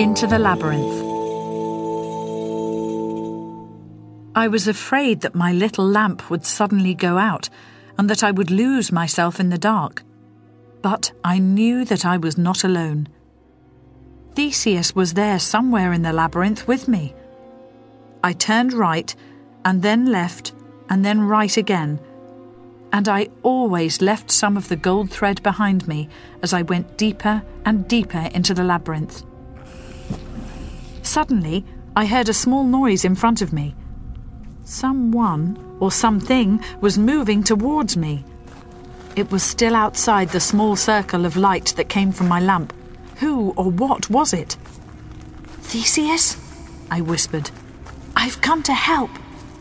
into the labyrinth. I was afraid that my little lamp would suddenly go out and that I would lose myself in the dark. But I knew that I was not alone. Theseus was there somewhere in the labyrinth with me. I turned right and then left and then right again, and I always left some of the gold thread behind me as I went deeper and deeper into the labyrinth. Suddenly, I heard a small noise in front of me. Someone or something was moving towards me. It was still outside the small circle of light that came from my lamp. Who or what was it? Theseus? I whispered. I've come to help.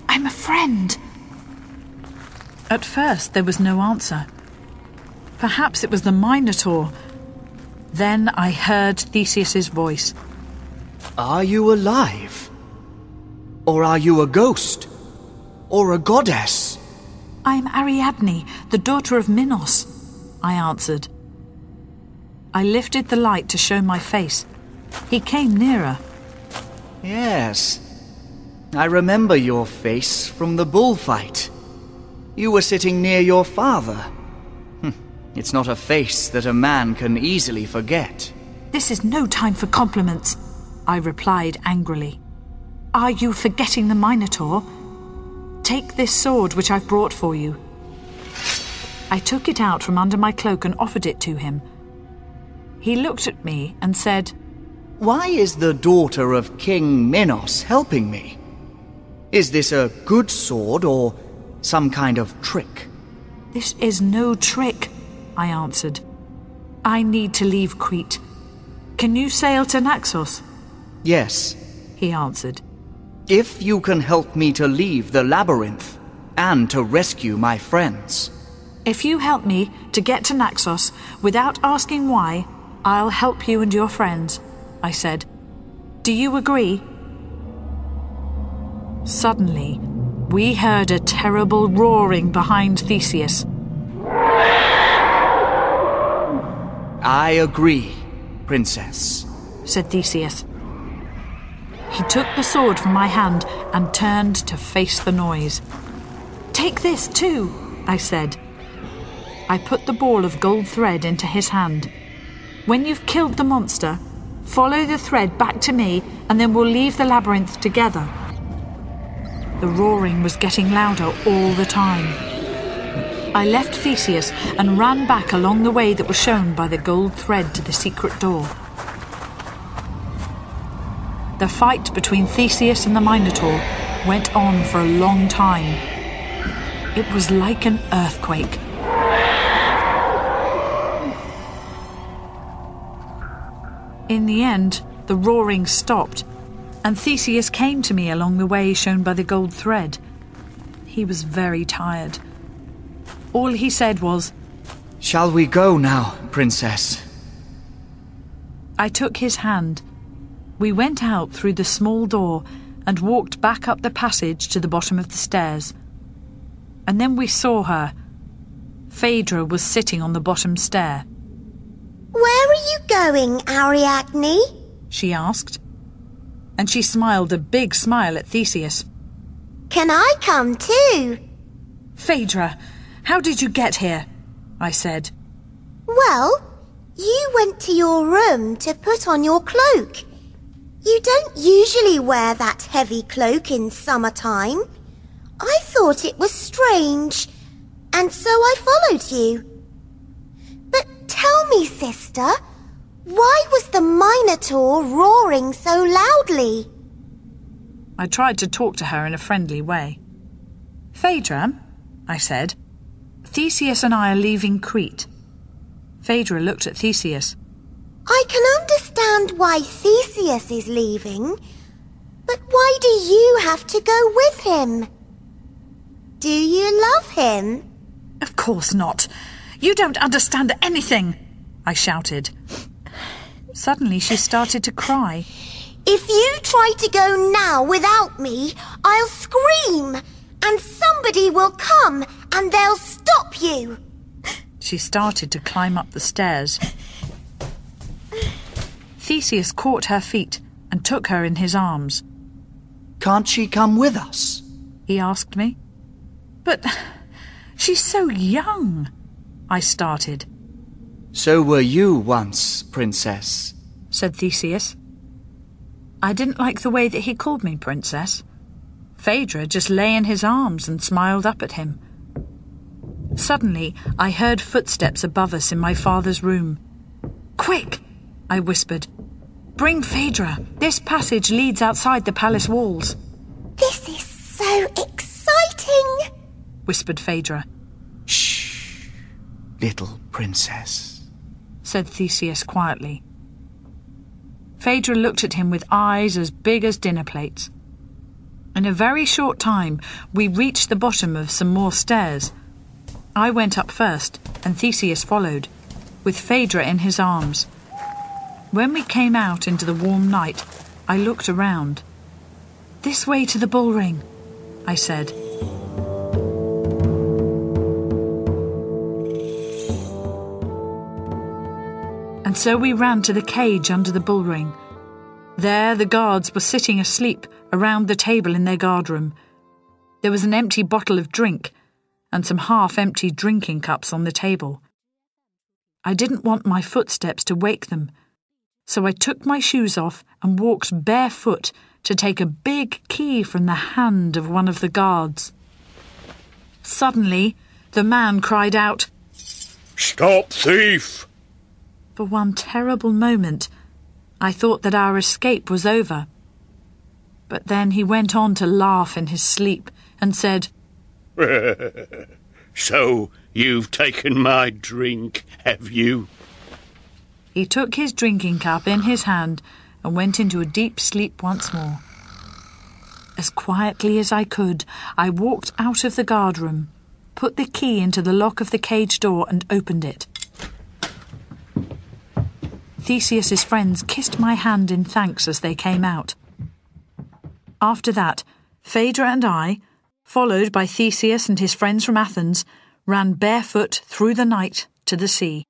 I'm a friend. At first, there was no answer. Perhaps it was the Minotaur. Then I heard Theseus's voice. Are you alive? Or are you a ghost? Or a goddess? I'm Ariadne, the daughter of Minos, I answered. I lifted the light to show my face. He came nearer. Yes. I remember your face from the bullfight. You were sitting near your father. Hm, it's not a face that a man can easily forget. This is no time for compliments, I replied angrily. Are you forgetting the Minotaur? Take this sword which I've brought for you. I took it out from under my cloak and offered it to him. He looked at me and said, Why is the daughter of King Minos helping me? Is this a good sword or some kind of trick? This is no trick, I answered. I need to leave Crete. Can you sail to Naxos? Yes, he answered. If you can help me to leave the labyrinth and to rescue my friends. If you help me to get to Naxos without asking why, I'll help you and your friends, I said. Do you agree? Suddenly, we heard a terrible roaring behind Theseus. I agree, Princess, said Theseus. He took the sword from my hand and turned to face the noise. Take this too, I said. I put the ball of gold thread into his hand. When you've killed the monster, follow the thread back to me and then we'll leave the labyrinth together. The roaring was getting louder all the time. I left Theseus and ran back along the way that was shown by the gold thread to the secret door. The fight between Theseus and the Minotaur went on for a long time. It was like an earthquake. In the end, the roaring stopped, and Theseus came to me along the way shown by the gold thread. He was very tired. All he said was, Shall we go now, Princess? I took his hand we went out through the small door and walked back up the passage to the bottom of the stairs. And then we saw her. Phaedra was sitting on the bottom stair. Where are you going, Ariadne? she asked. And she smiled a big smile at Theseus. Can I come too? Phaedra, how did you get here? I said. Well, you went to your room to put on your cloak. You don't usually wear that heavy cloak in summertime. I thought it was strange, and so I followed you. But tell me, sister, why was the Minotaur roaring so loudly? I tried to talk to her in a friendly way. Phaedra, I said, Theseus and I are leaving Crete. Phaedra looked at Theseus. I can understand why Theseus is leaving, but why do you have to go with him? Do you love him? Of course not. You don't understand anything, I shouted. Suddenly she started to cry. If you try to go now without me, I'll scream, and somebody will come and they'll stop you. She started to climb up the stairs. Theseus caught her feet and took her in his arms. Can't she come with us? He asked me. But she's so young, I started. So were you once, Princess, said Theseus. I didn't like the way that he called me Princess. Phaedra just lay in his arms and smiled up at him. Suddenly, I heard footsteps above us in my father's room. Quick! I whispered. Bring Phaedra. This passage leads outside the palace walls. This is so exciting, whispered Phaedra. Shh, little princess, said Theseus quietly. Phaedra looked at him with eyes as big as dinner plates. In a very short time, we reached the bottom of some more stairs. I went up first, and Theseus followed, with Phaedra in his arms. When we came out into the warm night, I looked around. This way to the bull ring, I said. And so we ran to the cage under the bull ring. There the guards were sitting asleep around the table in their guardroom. There was an empty bottle of drink and some half empty drinking cups on the table. I didn't want my footsteps to wake them, so I took my shoes off and walked barefoot to take a big key from the hand of one of the guards. Suddenly, the man cried out, Stop, thief! For one terrible moment, I thought that our escape was over. But then he went on to laugh in his sleep and said, So you've taken my drink, have you? He took his drinking cup in his hand and went into a deep sleep once more. As quietly as I could, I walked out of the guardroom, put the key into the lock of the cage door, and opened it. Theseus's friends kissed my hand in thanks as they came out. After that, Phaedra and I, followed by Theseus and his friends from Athens, ran barefoot through the night to the sea.